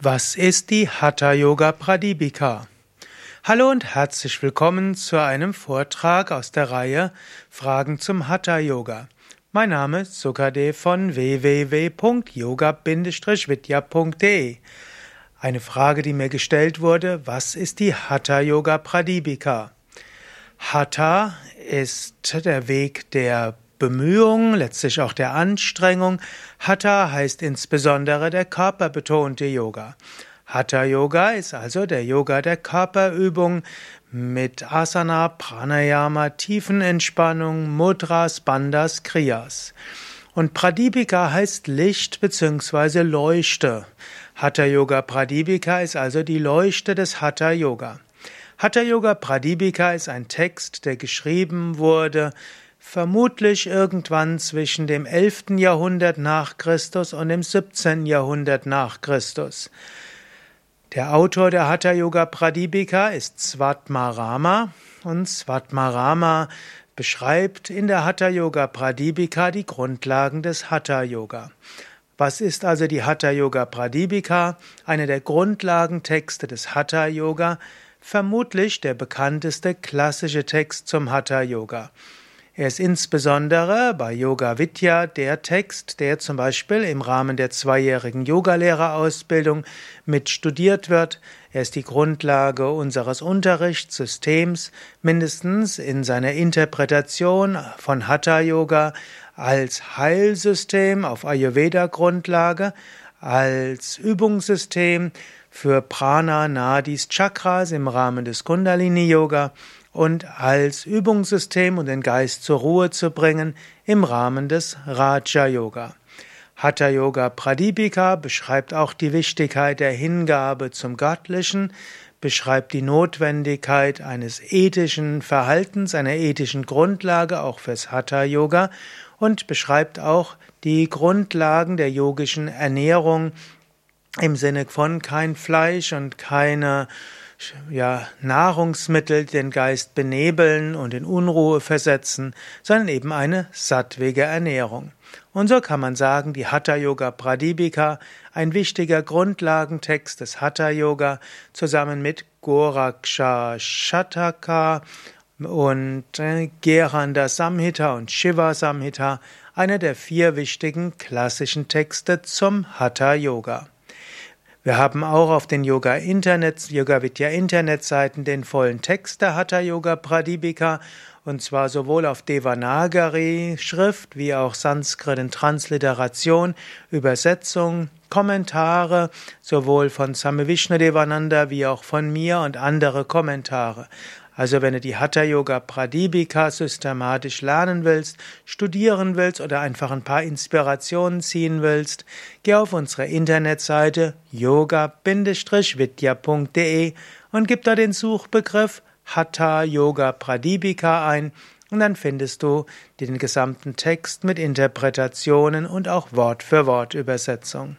Was ist die Hatha Yoga Pradipika? Hallo und herzlich willkommen zu einem Vortrag aus der Reihe Fragen zum Hatha Yoga. Mein Name ist Sukade von www.yoga-vidya.de. Eine Frage, die mir gestellt wurde, was ist die Hatha Yoga Pradipika? Hatha ist der Weg der Bemühung, letztlich auch der Anstrengung. Hatha heißt insbesondere der körperbetonte Yoga. Hatha Yoga ist also der Yoga der Körperübung mit Asana, Pranayama, Tiefenentspannung, Mudras, Bandhas, Kriyas. Und Pradipika heißt Licht bzw. Leuchte. Hatha Yoga Pradipika ist also die Leuchte des Hatha Yoga. Hatha Yoga Pradipika ist ein Text, der geschrieben wurde vermutlich irgendwann zwischen dem 11. Jahrhundert nach Christus und dem 17. Jahrhundert nach Christus. Der Autor der Hatha Yoga Pradipika ist Svatmarama und Svatmarama beschreibt in der Hatha Yoga Pradipika die Grundlagen des Hatha Yoga. Was ist also die Hatha Yoga Pradipika? Eine der Grundlagentexte des Hatha Yoga, vermutlich der bekannteste klassische Text zum Hatha Yoga. Er ist insbesondere bei Yoga Vidya der Text, der zum Beispiel im Rahmen der zweijährigen Yogalehrerausbildung mit studiert wird. Er ist die Grundlage unseres Unterrichtssystems, mindestens in seiner Interpretation von Hatha Yoga als Heilsystem auf Ayurveda-Grundlage, als Übungssystem für Prana, Nadis, Chakras im Rahmen des Kundalini Yoga und als Übungssystem und den Geist zur Ruhe zu bringen im Rahmen des Raja Yoga. Hatha Yoga Pradipika beschreibt auch die Wichtigkeit der Hingabe zum Göttlichen, beschreibt die Notwendigkeit eines ethischen Verhaltens, einer ethischen Grundlage auch fürs Hatha Yoga und beschreibt auch die Grundlagen der yogischen Ernährung im Sinne von kein Fleisch und keine ja, Nahrungsmittel den Geist benebeln und in Unruhe versetzen, sondern eben eine sattwige Ernährung. Und so kann man sagen, die Hatha Yoga Pradipika, ein wichtiger Grundlagentext des Hatha Yoga, zusammen mit Goraksha Shataka und äh, Geranda Samhita und Shiva Samhita, einer der vier wichtigen klassischen Texte zum Hatha Yoga. Wir haben auch auf den Yoga Internet, Yoga Vidya Internetseiten den vollen Text der Hatha Yoga Pradipika und zwar sowohl auf Devanagari Schrift wie auch Sanskrit in Transliteration, Übersetzung, Kommentare, sowohl von Same Devananda wie auch von mir und andere Kommentare. Also wenn du die Hatha Yoga Pradipika systematisch lernen willst, studieren willst oder einfach ein paar Inspirationen ziehen willst, geh auf unsere Internetseite yoga-vidya.de und gib da den Suchbegriff Hatha Yoga Pradipika ein und dann findest du den gesamten Text mit Interpretationen und auch Wort für Wort Übersetzung.